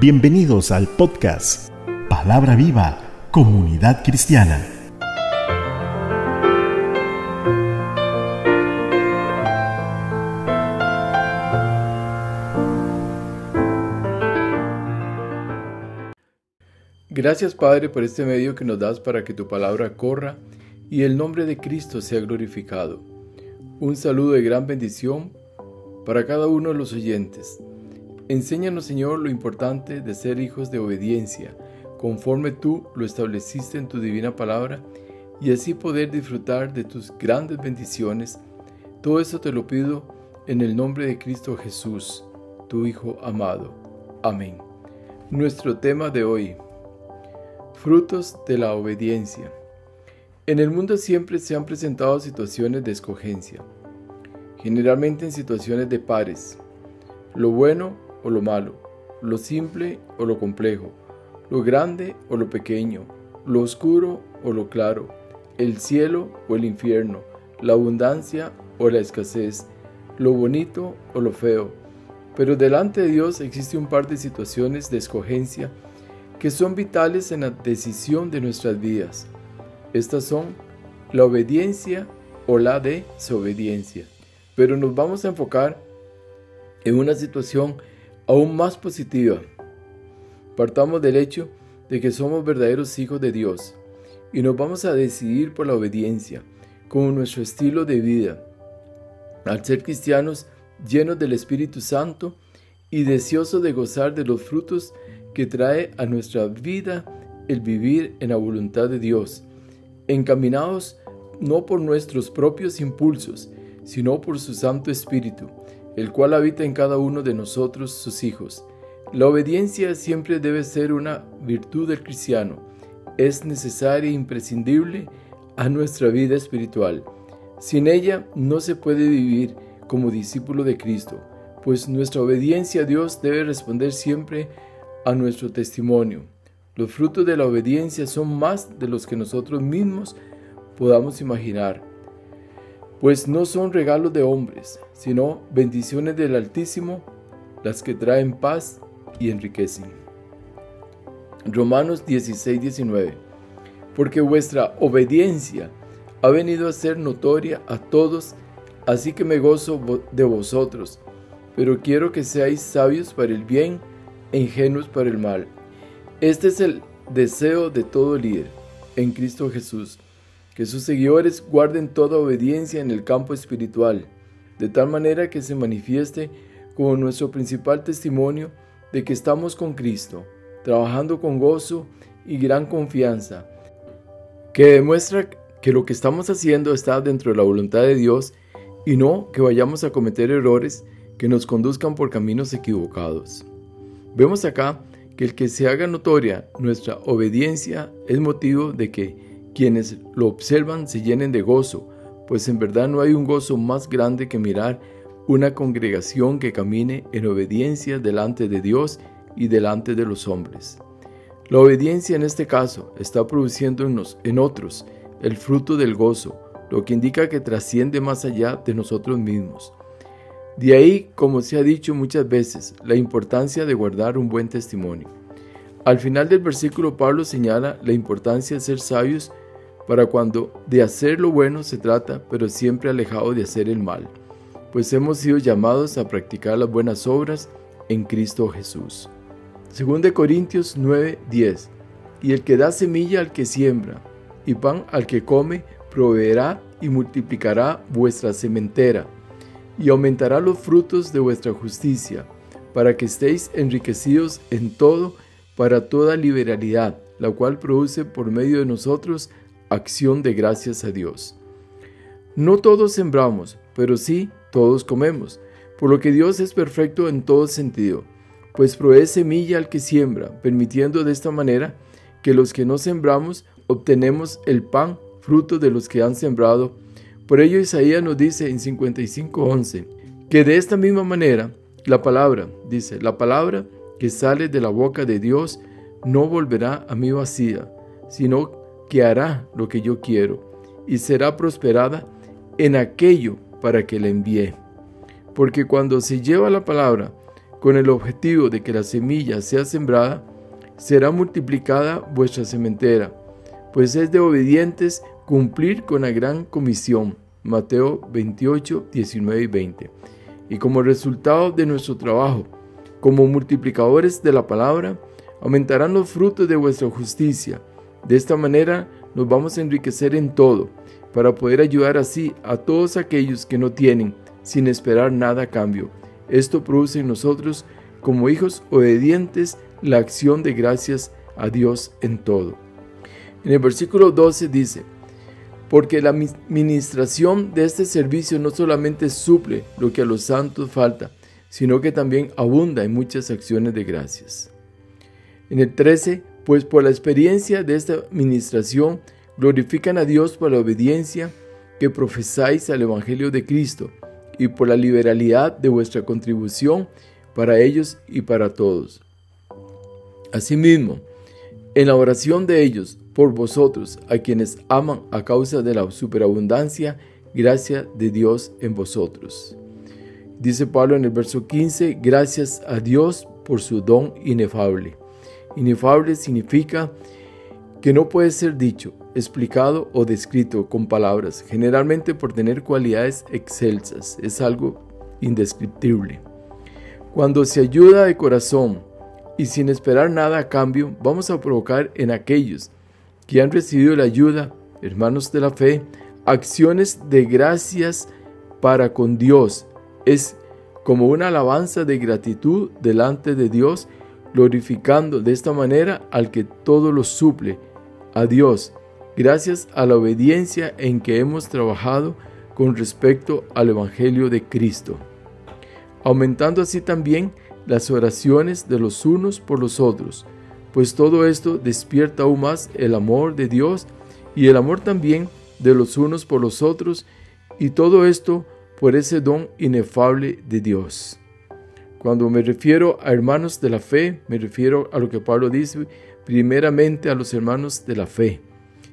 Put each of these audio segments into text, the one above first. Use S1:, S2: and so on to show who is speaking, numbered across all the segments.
S1: Bienvenidos al podcast Palabra Viva, Comunidad Cristiana.
S2: Gracias Padre por este medio que nos das para que tu palabra corra y el nombre de Cristo sea glorificado. Un saludo de gran bendición para cada uno de los oyentes. Enséñanos, Señor, lo importante de ser hijos de obediencia, conforme tú lo estableciste en tu divina palabra, y así poder disfrutar de tus grandes bendiciones. Todo eso te lo pido en el nombre de Cristo Jesús, tu Hijo amado. Amén. Nuestro tema de hoy. Frutos de la obediencia. En el mundo siempre se han presentado situaciones de escogencia, generalmente en situaciones de pares. Lo bueno o lo malo, lo simple o lo complejo, lo grande o lo pequeño, lo oscuro o lo claro, el cielo o el infierno, la abundancia o la escasez, lo bonito o lo feo. Pero delante de Dios existe un par de situaciones de escogencia que son vitales en la decisión de nuestras vidas. Estas son la obediencia o la desobediencia. Pero nos vamos a enfocar en una situación aún más positiva. Partamos del hecho de que somos verdaderos hijos de Dios y nos vamos a decidir por la obediencia como nuestro estilo de vida. Al ser cristianos llenos del Espíritu Santo y deseosos de gozar de los frutos que trae a nuestra vida el vivir en la voluntad de Dios, encaminados no por nuestros propios impulsos, sino por su Santo Espíritu, el cual habita en cada uno de nosotros, sus hijos. La obediencia siempre debe ser una virtud del cristiano. Es necesaria e imprescindible a nuestra vida espiritual. Sin ella no se puede vivir como discípulo de Cristo, pues nuestra obediencia a Dios debe responder siempre a nuestro testimonio. Los frutos de la obediencia son más de los que nosotros mismos podamos imaginar pues no son regalos de hombres, sino bendiciones del Altísimo, las que traen paz y enriquecen. Romanos 16, 19. Porque vuestra obediencia ha venido a ser notoria a todos, así que me gozo de vosotros, pero quiero que seáis sabios para el bien e ingenuos para el mal. Este es el deseo de todo líder en Cristo Jesús que sus seguidores guarden toda obediencia en el campo espiritual, de tal manera que se manifieste como nuestro principal testimonio de que estamos con Cristo, trabajando con gozo y gran confianza, que demuestra que lo que estamos haciendo está dentro de la voluntad de Dios y no que vayamos a cometer errores que nos conduzcan por caminos equivocados. Vemos acá que el que se haga notoria nuestra obediencia es motivo de que quienes lo observan se llenen de gozo, pues en verdad no hay un gozo más grande que mirar una congregación que camine en obediencia delante de Dios y delante de los hombres. La obediencia en este caso está produciendo en, en otros el fruto del gozo, lo que indica que trasciende más allá de nosotros mismos. De ahí, como se ha dicho muchas veces, la importancia de guardar un buen testimonio. Al final del versículo Pablo señala la importancia de ser sabios para cuando de hacer lo bueno se trata, pero siempre alejado de hacer el mal, pues hemos sido llamados a practicar las buenas obras en Cristo Jesús. Según de Corintios 9:10, y el que da semilla al que siembra, y pan al que come, proveerá y multiplicará vuestra sementera, y aumentará los frutos de vuestra justicia, para que estéis enriquecidos en todo para toda liberalidad, la cual produce por medio de nosotros acción de gracias a Dios. No todos sembramos, pero sí todos comemos, por lo que Dios es perfecto en todo sentido, pues provee semilla al que siembra, permitiendo de esta manera que los que no sembramos obtenemos el pan fruto de los que han sembrado. Por ello Isaías nos dice en 55:11 que de esta misma manera la palabra, dice, la palabra que sale de la boca de Dios no volverá a mí vacía, sino que hará lo que yo quiero y será prosperada en aquello para que la envíe. Porque cuando se lleva la palabra, con el objetivo de que la semilla sea sembrada, será multiplicada vuestra sementera, pues es de obedientes cumplir con la gran comisión. Mateo 28, 19 y 20. Y como resultado de nuestro trabajo, como multiplicadores de la palabra, aumentarán los frutos de vuestra justicia. De esta manera nos vamos a enriquecer en todo, para poder ayudar así a todos aquellos que no tienen, sin esperar nada a cambio. Esto produce en nosotros, como hijos obedientes, la acción de gracias a Dios en todo. En el versículo 12 dice, porque la administración de este servicio no solamente suple lo que a los santos falta, sino que también abunda en muchas acciones de gracias. En el 13, pues por la experiencia de esta administración, glorifican a Dios por la obediencia que profesáis al Evangelio de Cristo y por la liberalidad de vuestra contribución para ellos y para todos. Asimismo, en la oración de ellos por vosotros, a quienes aman a causa de la superabundancia, gracia de Dios en vosotros. Dice Pablo en el verso 15, gracias a Dios por su don inefable. Inefable significa que no puede ser dicho, explicado o descrito con palabras, generalmente por tener cualidades excelsas, es algo indescriptible. Cuando se ayuda de corazón y sin esperar nada a cambio, vamos a provocar en aquellos que han recibido la ayuda, hermanos de la fe, acciones de gracias para con Dios. Es como una alabanza de gratitud delante de Dios, glorificando de esta manera al que todo lo suple, a Dios, gracias a la obediencia en que hemos trabajado con respecto al Evangelio de Cristo, aumentando así también las oraciones de los unos por los otros, pues todo esto despierta aún más el amor de Dios y el amor también de los unos por los otros, y todo esto por ese don inefable de Dios. Cuando me refiero a hermanos de la fe, me refiero a lo que Pablo dice, primeramente a los hermanos de la fe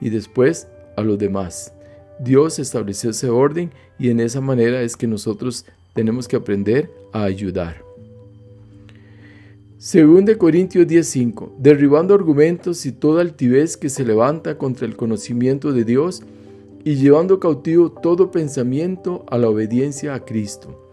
S2: y después a los demás. Dios estableció ese orden y en esa manera es que nosotros tenemos que aprender a ayudar. Según de Corintios 10:5, derribando argumentos y toda altivez que se levanta contra el conocimiento de Dios y llevando cautivo todo pensamiento a la obediencia a Cristo.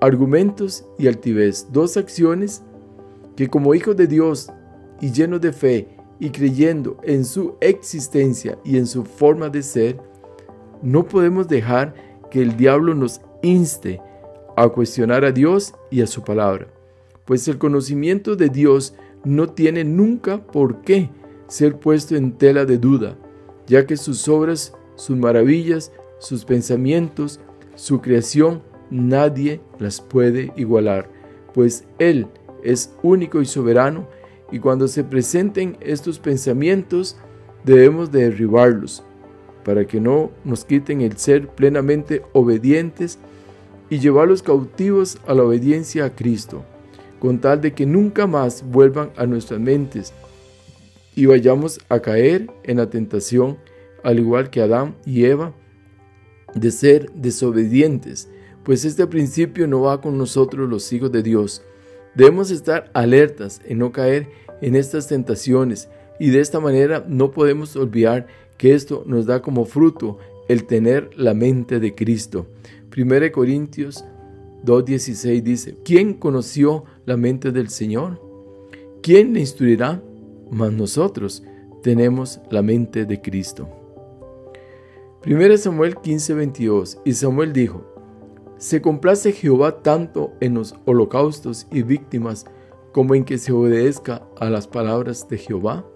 S2: Argumentos y altivez, dos acciones que como hijos de Dios y llenos de fe y creyendo en su existencia y en su forma de ser, no podemos dejar que el diablo nos inste a cuestionar a Dios y a su palabra, pues el conocimiento de Dios no tiene nunca por qué ser puesto en tela de duda, ya que sus obras, sus maravillas, sus pensamientos, su creación, nadie las puede igualar, pues Él es único y soberano y cuando se presenten estos pensamientos, debemos de derribarlos para que no nos quiten el ser plenamente obedientes y llevarlos cautivos a la obediencia a Cristo, con tal de que nunca más vuelvan a nuestras mentes y vayamos a caer en la tentación, al igual que Adán y Eva, de ser desobedientes, pues este principio no va con nosotros los hijos de Dios, Debemos estar alertas en no caer en estas tentaciones y de esta manera no podemos olvidar que esto nos da como fruto el tener la mente de Cristo. 1 Corintios 2.16 dice, ¿quién conoció la mente del Señor? ¿Quién le instruirá? Mas nosotros tenemos la mente de Cristo. 1 Samuel 15.22 Y Samuel dijo, se complace Jehová tanto en los holocaustos y víctimas como en que se obedezca a las palabras de Jehová.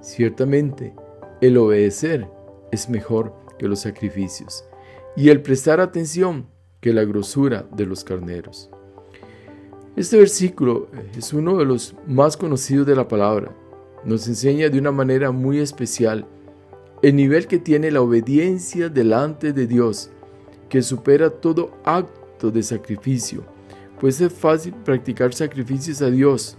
S2: Ciertamente, el obedecer es mejor que los sacrificios y el prestar atención que la grosura de los carneros. Este versículo es uno de los más conocidos de la palabra. Nos enseña de una manera muy especial el nivel que tiene la obediencia delante de Dios que supera todo acto de sacrificio, pues es fácil practicar sacrificios a Dios,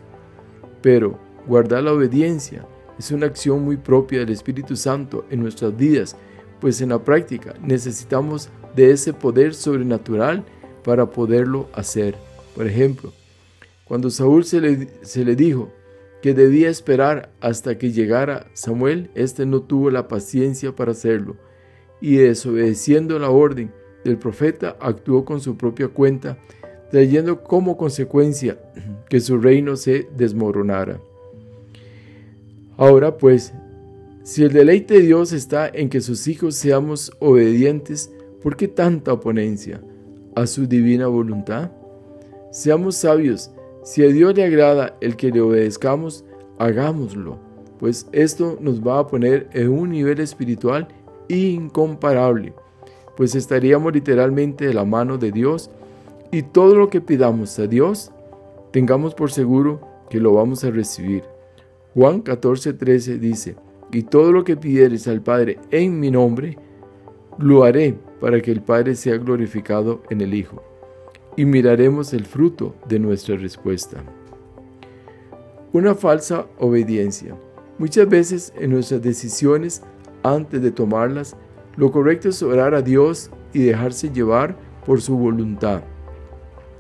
S2: pero guardar la obediencia es una acción muy propia del Espíritu Santo en nuestras vidas, pues en la práctica necesitamos de ese poder sobrenatural para poderlo hacer. Por ejemplo, Cuando Saúl se le, se le dijo que debía esperar hasta que llegara Samuel, éste no tuvo la paciencia para hacerlo, y desobedeciendo la orden del profeta, actuó con su propia cuenta, trayendo como consecuencia que su reino se desmoronara. Ahora pues, si el deleite de Dios está en que sus hijos seamos obedientes, ¿por qué tanta oponencia a su divina voluntad? Seamos sabios, si a Dios le agrada el que le obedezcamos, hagámoslo, pues esto nos va a poner en un nivel espiritual incomparable, pues estaríamos literalmente de la mano de Dios y todo lo que pidamos a Dios, tengamos por seguro que lo vamos a recibir. Juan 14:13 dice, y todo lo que pidieres al Padre en mi nombre, lo haré para que el Padre sea glorificado en el Hijo. Y miraremos el fruto de nuestra respuesta. Una falsa obediencia. Muchas veces en nuestras decisiones, antes de tomarlas, lo correcto es orar a Dios y dejarse llevar por su voluntad.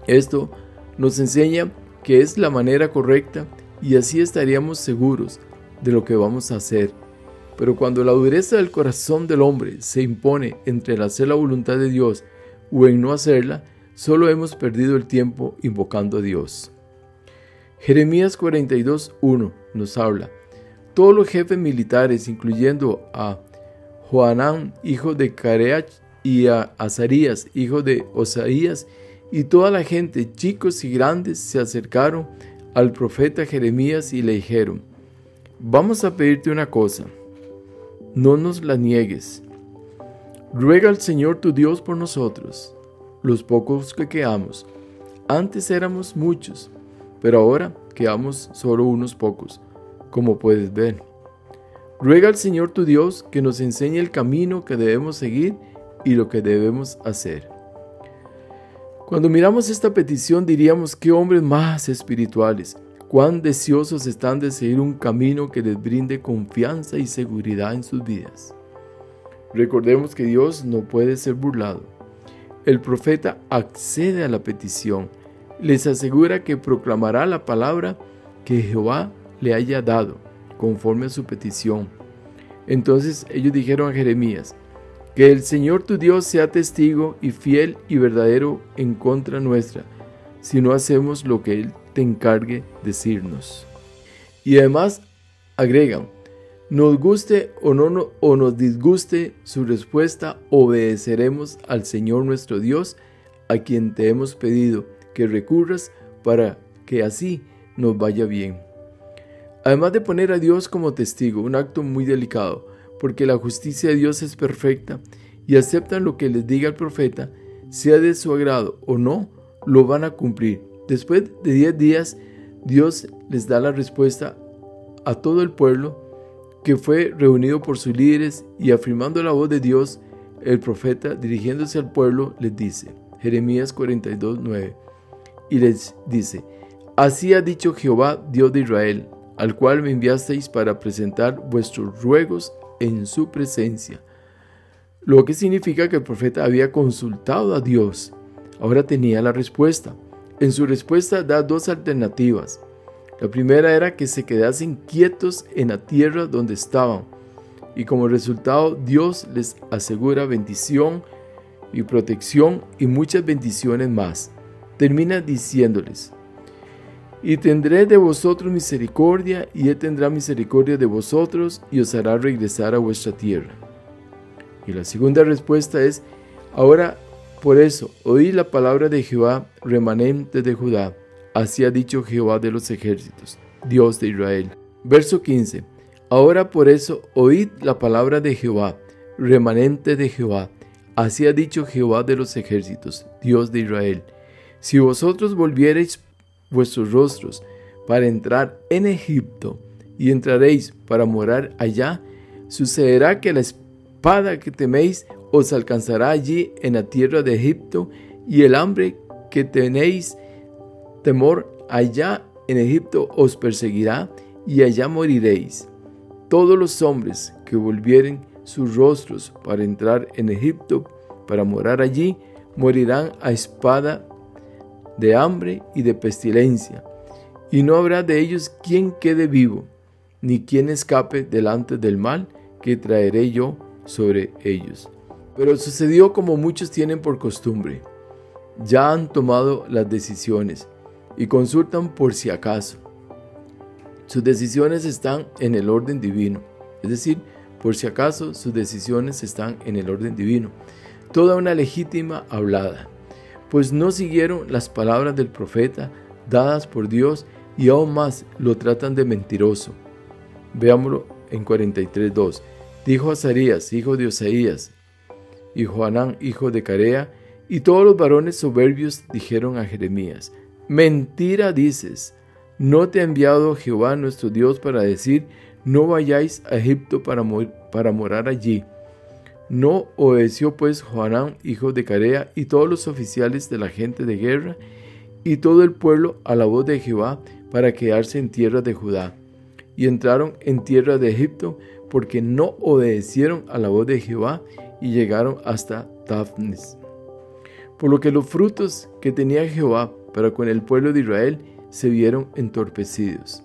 S2: Esto nos enseña que es la manera correcta y así estaríamos seguros de lo que vamos a hacer. Pero cuando la dureza del corazón del hombre se impone entre el hacer la voluntad de Dios o en no hacerla, solo hemos perdido el tiempo invocando a Dios. Jeremías 42.1 nos habla, todos los jefes militares, incluyendo a Joanán, hijo de Careach, y a Azarías, hijo de Osaías, y toda la gente, chicos y grandes, se acercaron al profeta Jeremías y le dijeron, vamos a pedirte una cosa, no nos la niegues. Ruega al Señor tu Dios por nosotros, los pocos que quedamos. Antes éramos muchos, pero ahora quedamos solo unos pocos, como puedes ver. Ruega al Señor tu Dios que nos enseñe el camino que debemos seguir y lo que debemos hacer. Cuando miramos esta petición diríamos qué hombres más espirituales, cuán deseosos están de seguir un camino que les brinde confianza y seguridad en sus vidas. Recordemos que Dios no puede ser burlado. El profeta accede a la petición, les asegura que proclamará la palabra que Jehová le haya dado, conforme a su petición. Entonces ellos dijeron a Jeremías, que el Señor tu Dios sea testigo y fiel y verdadero en contra nuestra, si no hacemos lo que Él te encargue decirnos. Y además agregan, nos guste o, no, o nos disguste su respuesta, obedeceremos al Señor nuestro Dios, a quien te hemos pedido que recurras para que así nos vaya bien. Además de poner a Dios como testigo, un acto muy delicado, porque la justicia de Dios es perfecta y aceptan lo que les diga el profeta, sea de su agrado o no, lo van a cumplir. Después de diez días, Dios les da la respuesta a todo el pueblo que fue reunido por sus líderes y afirmando la voz de Dios, el profeta dirigiéndose al pueblo les dice, Jeremías 42, 9, y les dice, Así ha dicho Jehová, Dios de Israel, al cual me enviasteis para presentar vuestros ruegos en su presencia. Lo que significa que el profeta había consultado a Dios. Ahora tenía la respuesta. En su respuesta da dos alternativas. La primera era que se quedasen quietos en la tierra donde estaban. Y como resultado Dios les asegura bendición y protección y muchas bendiciones más. Termina diciéndoles, y tendré de vosotros misericordia, y Él tendrá misericordia de vosotros, y os hará regresar a vuestra tierra. Y la segunda respuesta es, ahora por eso, oí la palabra de Jehová, remanente de Judá. Así ha dicho Jehová de los ejércitos, Dios de Israel. Verso 15. Ahora por eso, oíd la palabra de Jehová, remanente de Jehová. Así ha dicho Jehová de los ejércitos, Dios de Israel. Si vosotros volviereis vuestros rostros para entrar en Egipto y entraréis para morar allá, sucederá que la espada que teméis os alcanzará allí en la tierra de Egipto y el hambre que tenéis temor allá en Egipto os perseguirá y allá moriréis. Todos los hombres que volvieren sus rostros para entrar en Egipto, para morar allí, morirán a espada de hambre y de pestilencia, y no habrá de ellos quien quede vivo, ni quien escape delante del mal que traeré yo sobre ellos. Pero sucedió como muchos tienen por costumbre. Ya han tomado las decisiones y consultan por si acaso. Sus decisiones están en el orden divino, es decir, por si acaso sus decisiones están en el orden divino. Toda una legítima hablada, pues no siguieron las palabras del profeta dadas por Dios y aún más lo tratan de mentiroso. Veámoslo en 43.2. Dijo Azarías, hijo de Osaías, y Joanán, hijo de Carea, y todos los varones soberbios dijeron a Jeremías, Mentira dices, ¿no te ha enviado Jehová nuestro Dios para decir, no vayáis a Egipto para, para morar allí? No obedeció pues Joanán, hijo de Carea, y todos los oficiales de la gente de guerra, y todo el pueblo a la voz de Jehová, para quedarse en tierra de Judá. Y entraron en tierra de Egipto, porque no obedecieron a la voz de Jehová, y llegaron hasta Tafnis. Por lo que los frutos que tenía Jehová para con el pueblo de Israel se vieron entorpecidos,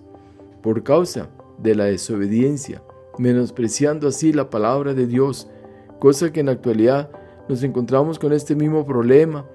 S2: por causa de la desobediencia, menospreciando así la palabra de Dios, cosa que en la actualidad nos encontramos con este mismo problema,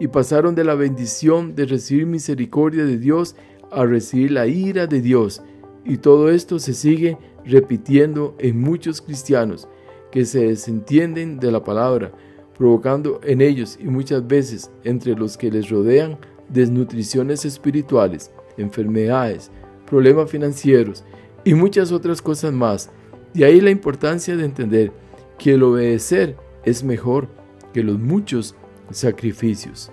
S2: y pasaron de la bendición de recibir misericordia de Dios a recibir la ira de Dios, y todo esto se sigue repitiendo en muchos cristianos que se desentienden de la palabra, provocando en ellos y muchas veces entre los que les rodean desnutriciones espirituales, enfermedades, problemas financieros y muchas otras cosas más. De ahí la importancia de entender que el obedecer es mejor que los muchos sacrificios.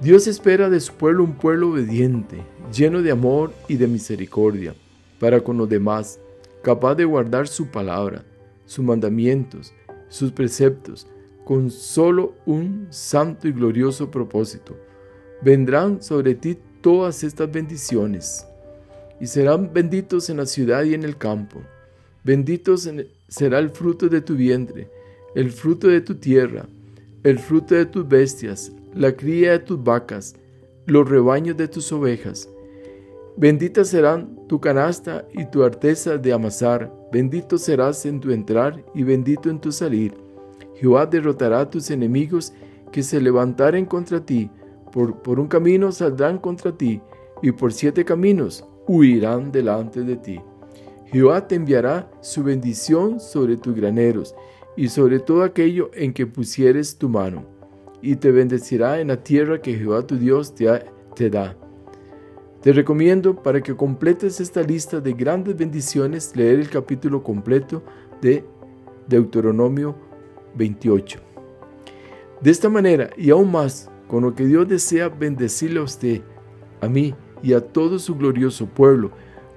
S2: Dios espera de su pueblo un pueblo obediente, lleno de amor y de misericordia para con los demás, capaz de guardar su palabra, sus mandamientos, sus preceptos, con solo un santo y glorioso propósito. Vendrán sobre ti todas estas bendiciones, y serán benditos en la ciudad y en el campo. Benditos será el fruto de tu vientre, el fruto de tu tierra, el fruto de tus bestias, la cría de tus vacas, los rebaños de tus ovejas. Benditas serán tu canasta y tu arteza de amasar, bendito serás en tu entrar y bendito en tu salir. Jehová derrotará a tus enemigos que se levantaren contra ti, por, por un camino saldrán contra ti, y por siete caminos huirán delante de ti. Jehová te enviará su bendición sobre tus graneros y sobre todo aquello en que pusieres tu mano, y te bendecirá en la tierra que Jehová tu Dios te, da. Te recomiendo para que completes esta lista de grandes bendiciones leer el capítulo completo de Deuteronomio 28. De esta manera y aún más, con lo que Dios desea bendecirle a usted, a mí y a todo su glorioso pueblo,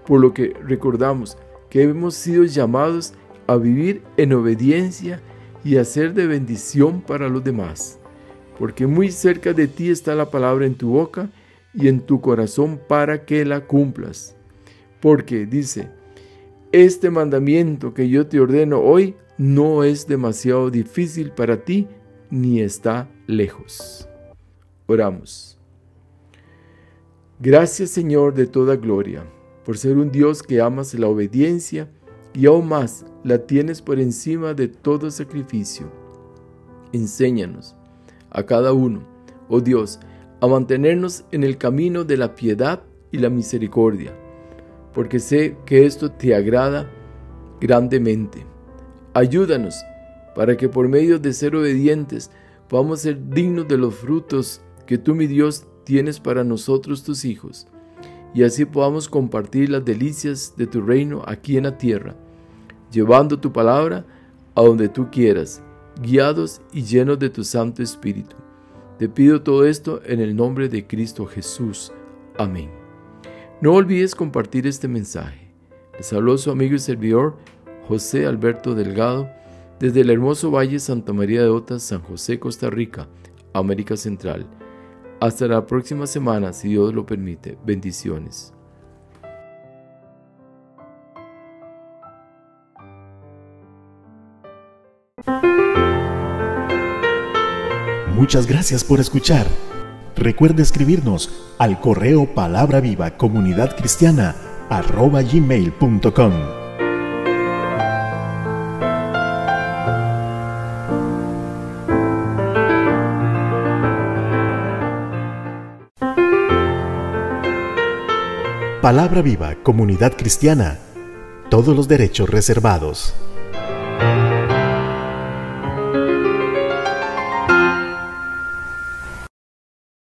S2: por lo que recordamos que hemos sido llamados a vivir en obediencia y a ser de bendición para los demás, porque muy cerca de ti está la palabra en tu boca y en tu corazón para que la cumplas. Porque dice, este mandamiento que yo te ordeno hoy no es demasiado difícil para ti ni está lejos. Oramos. Gracias Señor de toda gloria, por ser un Dios que amas la obediencia y aún más la tienes por encima de todo sacrificio. Enséñanos a cada uno, oh Dios, a mantenernos en el camino de la piedad y la misericordia, porque sé que esto te agrada grandemente. Ayúdanos para que por medio de ser obedientes podamos ser dignos de los frutos que tú, mi Dios, tienes para nosotros tus hijos, y así podamos compartir las delicias de tu reino aquí en la tierra, llevando tu palabra a donde tú quieras, guiados y llenos de tu Santo Espíritu. Te pido todo esto en el nombre de Cristo Jesús. Amén. No olvides compartir este mensaje. Les habló su amigo y servidor José Alberto Delgado desde el hermoso Valle Santa María de Otas, San José, Costa Rica, América Central. Hasta la próxima semana, si Dios lo permite. Bendiciones.
S1: Muchas gracias por escuchar. Recuerde escribirnos al correo palabra viva comunidad cristiana gmail.com. Palabra viva comunidad cristiana. Todos los derechos reservados.